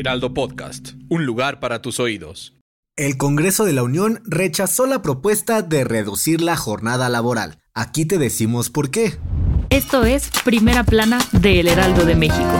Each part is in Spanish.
Heraldo Podcast, un lugar para tus oídos. El Congreso de la Unión rechazó la propuesta de reducir la jornada laboral. Aquí te decimos por qué. Esto es Primera Plana de El Heraldo de México.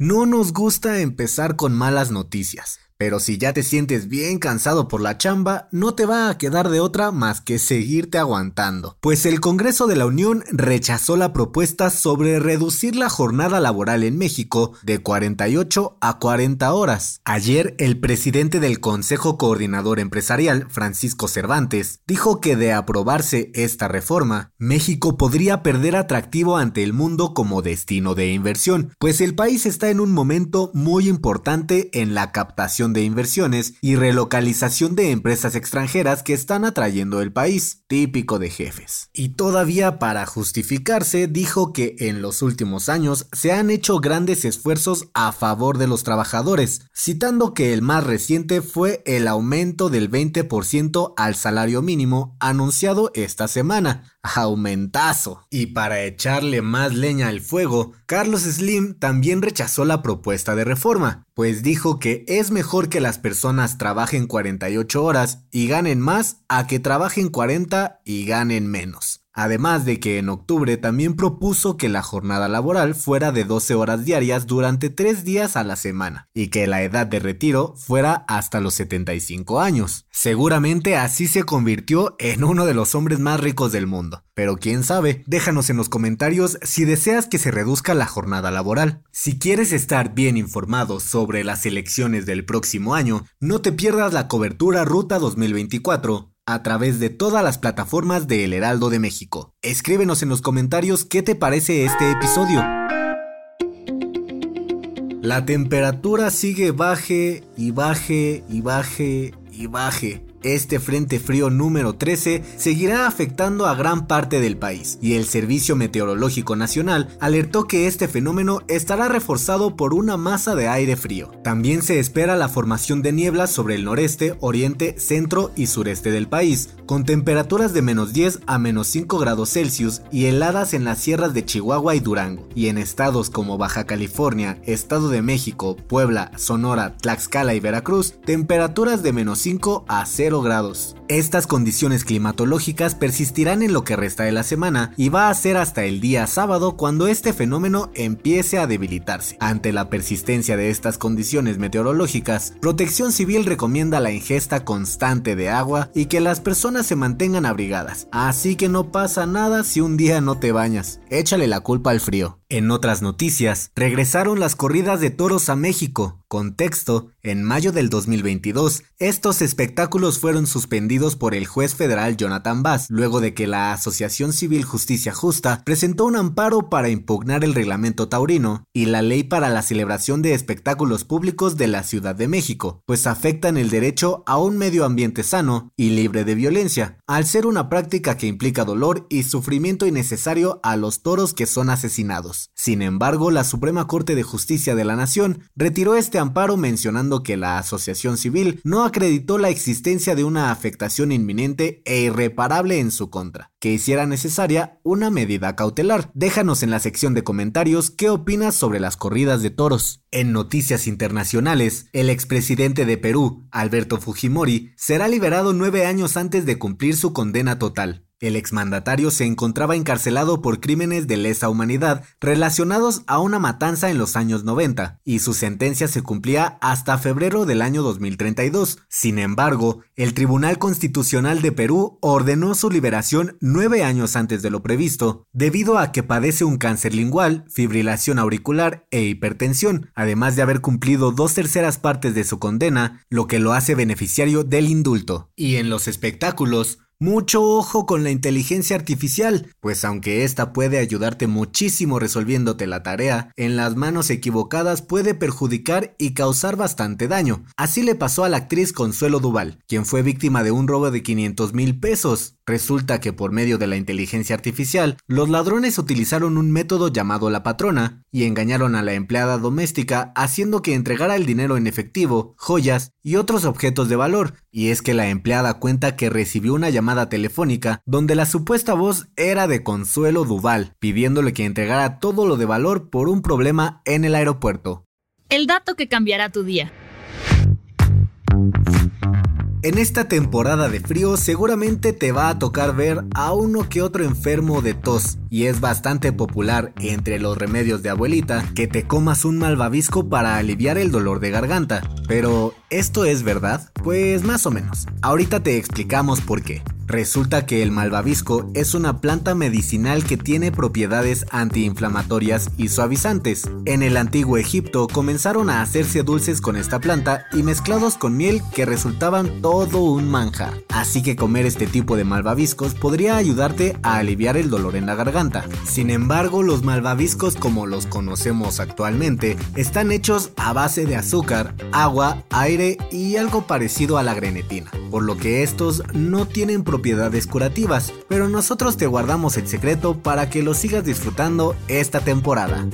No nos gusta empezar con malas noticias. Pero si ya te sientes bien cansado por la chamba, no te va a quedar de otra más que seguirte aguantando. Pues el Congreso de la Unión rechazó la propuesta sobre reducir la jornada laboral en México de 48 a 40 horas. Ayer, el presidente del Consejo Coordinador Empresarial, Francisco Cervantes, dijo que de aprobarse esta reforma, México podría perder atractivo ante el mundo como destino de inversión, pues el país está en un momento muy importante en la captación de inversiones y relocalización de empresas extranjeras que están atrayendo el país, típico de jefes. Y todavía para justificarse dijo que en los últimos años se han hecho grandes esfuerzos a favor de los trabajadores, citando que el más reciente fue el aumento del 20% al salario mínimo anunciado esta semana. Aumentazo. Y para echarle más leña al fuego, Carlos Slim también rechazó la propuesta de reforma, pues dijo que es mejor que las personas trabajen 48 horas y ganen más a que trabajen 40 y ganen menos. Además de que en octubre también propuso que la jornada laboral fuera de 12 horas diarias durante 3 días a la semana y que la edad de retiro fuera hasta los 75 años. Seguramente así se convirtió en uno de los hombres más ricos del mundo. Pero quién sabe, déjanos en los comentarios si deseas que se reduzca la jornada laboral. Si quieres estar bien informado sobre las elecciones del próximo año, no te pierdas la cobertura Ruta 2024 a través de todas las plataformas de El Heraldo de México. Escríbenos en los comentarios qué te parece este episodio. La temperatura sigue baje y baje y baje y baje. Este frente frío número 13 seguirá afectando a gran parte del país y el Servicio Meteorológico Nacional alertó que este fenómeno estará reforzado por una masa de aire frío. También se espera la formación de nieblas sobre el noreste, oriente, centro y sureste del país, con temperaturas de menos 10 a menos 5 grados Celsius y heladas en las sierras de Chihuahua y Durango, y en estados como Baja California, Estado de México, Puebla, Sonora, Tlaxcala y Veracruz, temperaturas de menos 5 a 0 grados. Estas condiciones climatológicas persistirán en lo que resta de la semana y va a ser hasta el día sábado cuando este fenómeno empiece a debilitarse. Ante la persistencia de estas condiciones meteorológicas, Protección Civil recomienda la ingesta constante de agua y que las personas se mantengan abrigadas. Así que no pasa nada si un día no te bañas. Échale la culpa al frío. En otras noticias, regresaron las corridas de toros a México. Contexto, en mayo del 2022, estos espectáculos fueron suspendidos por el juez federal Jonathan Bass, luego de que la Asociación Civil Justicia Justa presentó un amparo para impugnar el reglamento taurino y la ley para la celebración de espectáculos públicos de la Ciudad de México, pues afectan el derecho a un medio ambiente sano y libre de violencia, al ser una práctica que implica dolor y sufrimiento innecesario a los toros que son asesinados. Sin embargo, la Suprema Corte de Justicia de la Nación retiró este amparo mencionando que la asociación civil no acreditó la existencia de una afectación inminente e irreparable en su contra, que hiciera necesaria una medida cautelar. Déjanos en la sección de comentarios qué opinas sobre las corridas de toros. En noticias internacionales, el expresidente de Perú, Alberto Fujimori, será liberado nueve años antes de cumplir su condena total. El exmandatario se encontraba encarcelado por crímenes de lesa humanidad relacionados a una matanza en los años 90 y su sentencia se cumplía hasta febrero del año 2032. Sin embargo, el Tribunal Constitucional de Perú ordenó su liberación nueve años antes de lo previsto, debido a que padece un cáncer lingual, fibrilación auricular e hipertensión, además de haber cumplido dos terceras partes de su condena, lo que lo hace beneficiario del indulto. Y en los espectáculos, mucho ojo con la inteligencia artificial, pues aunque esta puede ayudarte muchísimo resolviéndote la tarea, en las manos equivocadas puede perjudicar y causar bastante daño. Así le pasó a la actriz Consuelo Duval, quien fue víctima de un robo de 500 mil pesos. Resulta que por medio de la inteligencia artificial, los ladrones utilizaron un método llamado la patrona y engañaron a la empleada doméstica haciendo que entregara el dinero en efectivo, joyas y otros objetos de valor. Y es que la empleada cuenta que recibió una llamada telefónica donde la supuesta voz era de Consuelo Duval, pidiéndole que entregara todo lo de valor por un problema en el aeropuerto. El dato que cambiará tu día. En esta temporada de frío seguramente te va a tocar ver a uno que otro enfermo de tos y es bastante popular entre los remedios de abuelita que te comas un malvavisco para aliviar el dolor de garganta. Pero, ¿esto es verdad? Pues más o menos. Ahorita te explicamos por qué. Resulta que el malvavisco es una planta medicinal que tiene propiedades antiinflamatorias y suavizantes. En el antiguo Egipto comenzaron a hacerse dulces con esta planta y mezclados con miel que resultaban todo un manjar. Así que comer este tipo de malvaviscos podría ayudarte a aliviar el dolor en la garganta. Sin embargo, los malvaviscos como los conocemos actualmente están hechos a base de azúcar, agua, aire y algo parecido a la grenetina, por lo que estos no tienen propiedades curativas, pero nosotros te guardamos el secreto para que lo sigas disfrutando esta temporada.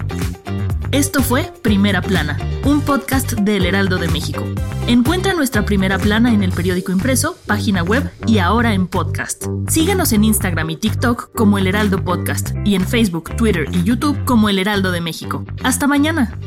Esto fue Primera Plana, un podcast del Heraldo de México. Encuentra nuestra Primera Plana en el periódico impreso, página web y ahora en podcast. Síguenos en Instagram y TikTok como El Heraldo Podcast y en Facebook, Twitter y YouTube como El Heraldo de México. Hasta mañana.